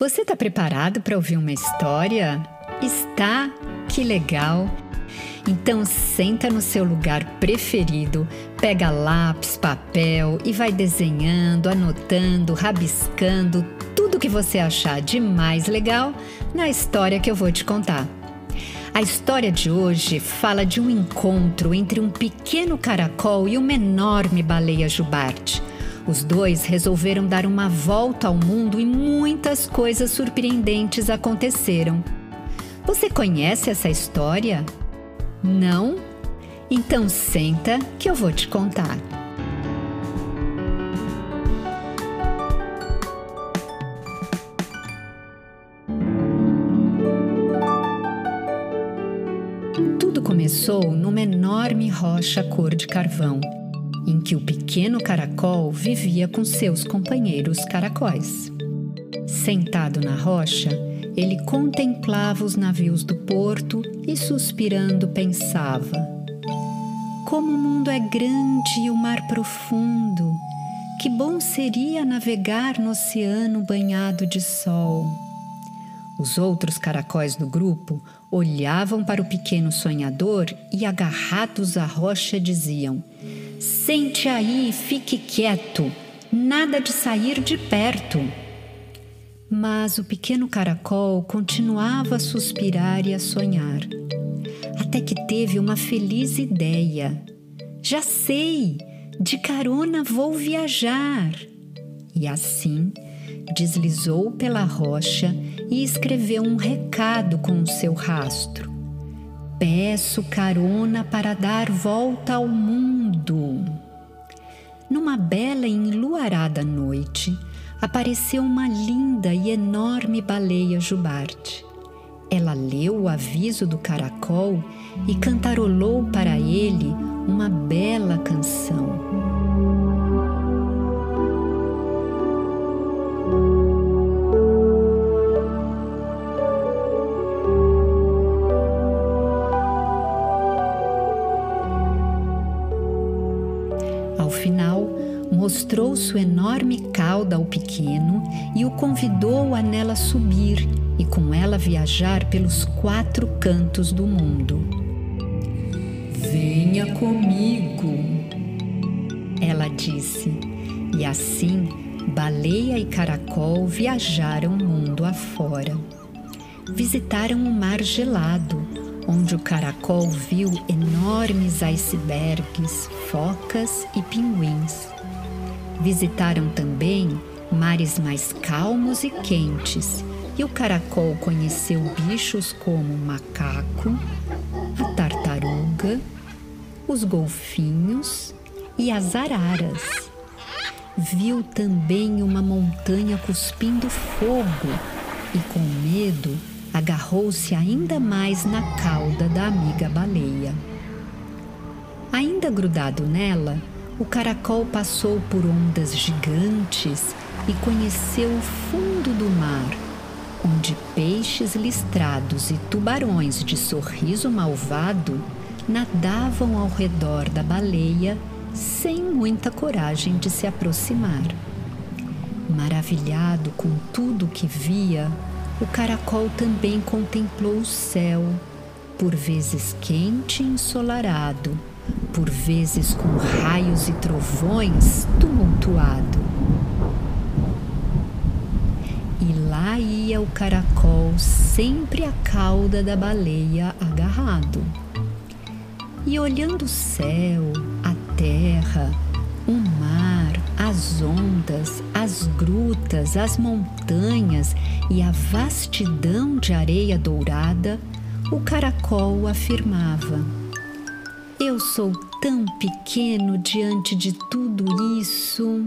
Você está preparado para ouvir uma história? Está? Que legal! Então senta no seu lugar preferido, pega lápis, papel e vai desenhando, anotando, rabiscando tudo que você achar de mais legal na história que eu vou te contar. A história de hoje fala de um encontro entre um pequeno caracol e uma enorme baleia jubarte. Os dois resolveram dar uma volta ao mundo e muitas coisas surpreendentes aconteceram. Você conhece essa história? Não? Então senta que eu vou te contar. Tudo começou numa enorme rocha cor de carvão em que o pequeno caracol vivia com seus companheiros caracóis. Sentado na rocha, ele contemplava os navios do porto e, suspirando, pensava: Como o mundo é grande e o mar profundo! Que bom seria navegar no oceano banhado de sol! Os outros caracóis do grupo olhavam para o pequeno sonhador e, agarrados à rocha, diziam: Sente aí, fique quieto, nada de sair de perto. Mas o pequeno caracol continuava a suspirar e a sonhar, até que teve uma feliz ideia. Já sei, de carona vou viajar. E assim deslizou pela rocha e escreveu um recado com o seu rastro. Peço carona para dar volta ao mundo. Numa bela e enluarada noite, apareceu uma linda e enorme baleia jubarte. Ela leu o aviso do caracol e cantarolou para ele uma bela canção. Ao final, mostrou sua enorme cauda ao pequeno e o convidou a nela subir e com ela viajar pelos quatro cantos do mundo. Venha comigo, ela disse, e assim baleia e caracol viajaram o mundo afora. Visitaram o mar gelado, onde o caracol viu enormes icebergs, focas e pinguins. Visitaram também mares mais calmos e quentes, e o caracol conheceu bichos como o macaco, a tartaruga, os golfinhos e as araras. Viu também uma montanha cuspindo fogo e, com medo, agarrou-se ainda mais na cauda da amiga baleia. Ainda grudado nela, o caracol passou por ondas gigantes e conheceu o fundo do mar, onde peixes listrados e tubarões de sorriso malvado nadavam ao redor da baleia sem muita coragem de se aproximar. Maravilhado com tudo o que via, o caracol também contemplou o céu, por vezes quente e ensolarado, por vezes com raios e trovões tumultuado. E lá ia o caracol, sempre à cauda da baleia agarrado. E olhando o céu, a terra, o mar, as ondas, as grutas, as montanhas e a vastidão de areia dourada, o caracol afirmava: Eu sou tão pequeno diante de tudo isso.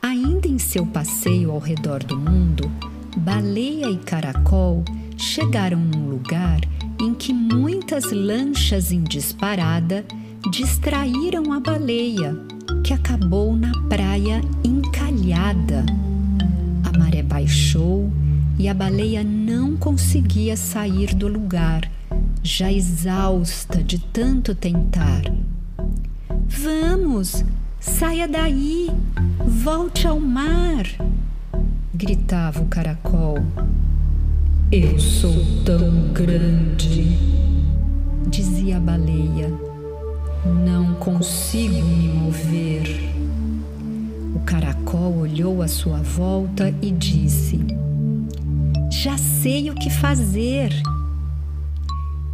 Ainda em seu passeio ao redor do mundo, baleia e caracol chegaram num lugar em que muitas lanchas em disparada distraíram a baleia, que acabou na praia encalhada. A maré baixou e a baleia não conseguia sair do lugar, já exausta de tanto tentar. Vamos, saia daí, volte ao mar, gritava o caracol. Eu sou tão grande, dizia a baleia. Não consigo me mover. O caracol olhou à sua volta e disse: Já sei o que fazer.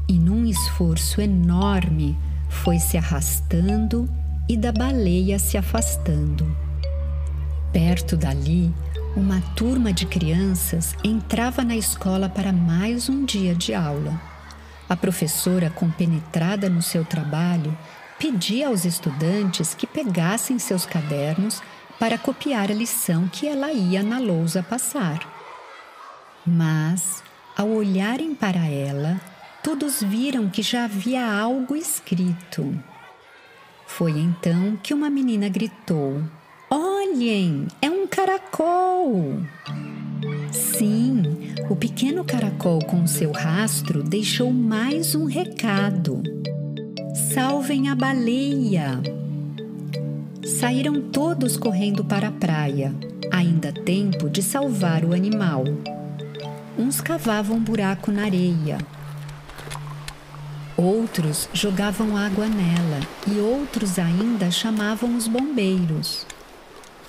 E num esforço enorme, foi se arrastando e da baleia se afastando. Perto dali, uma turma de crianças entrava na escola para mais um dia de aula. A professora, compenetrada no seu trabalho, pedia aos estudantes que pegassem seus cadernos para copiar a lição que ela ia na lousa passar. Mas, ao olharem para ela, todos viram que já havia algo escrito. Foi então que uma menina gritou: Olhem, é um caracol! Sim, o pequeno caracol com seu rastro deixou mais um recado. Salvem a baleia! Saíram todos correndo para a praia, ainda tempo de salvar o animal. Uns cavavam buraco na areia, outros jogavam água nela e outros ainda chamavam os bombeiros.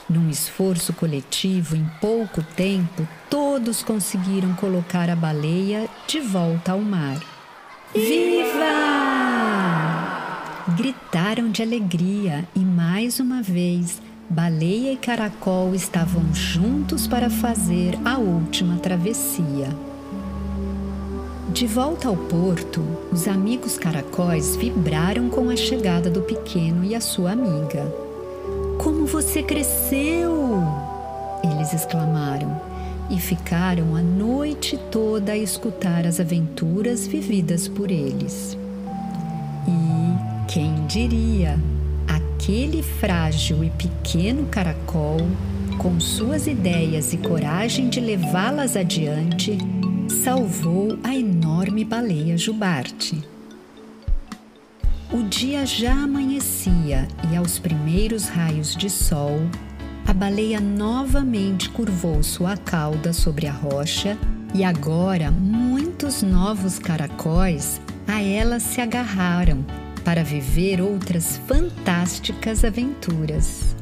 Num esforço coletivo, em pouco tempo, todos conseguiram colocar a baleia de volta ao mar. Viva! gritaram de alegria e mais uma vez baleia e caracol estavam juntos para fazer a última travessia. De volta ao porto, os amigos caracóis vibraram com a chegada do pequeno e a sua amiga. Como você cresceu! Eles exclamaram e ficaram a noite toda a escutar as aventuras vividas por eles. Quem diria? Aquele frágil e pequeno caracol, com suas ideias e coragem de levá-las adiante, salvou a enorme baleia jubarte. O dia já amanhecia e, aos primeiros raios de sol, a baleia novamente curvou sua cauda sobre a rocha e agora muitos novos caracóis a ela se agarraram para viver outras fantásticas aventuras.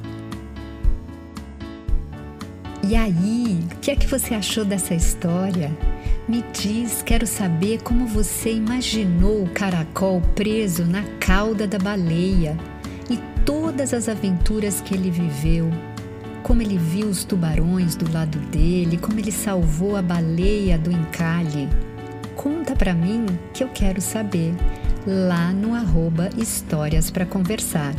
E aí, o que é que você achou dessa história? Me diz, quero saber como você imaginou o caracol preso na cauda da baleia e todas as aventuras que ele viveu. Como ele viu os tubarões do lado dele, como ele salvou a baleia do encalhe. Conta para mim que eu quero saber lá no arroba Histórias para Conversar.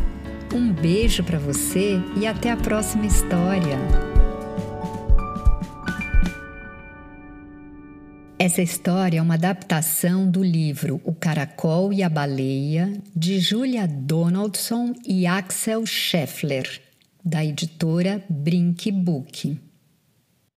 Um beijo para você e até a próxima história. Essa história é uma adaptação do livro O Caracol e a Baleia, de Julia Donaldson e Axel Scheffler, da editora Brink Book.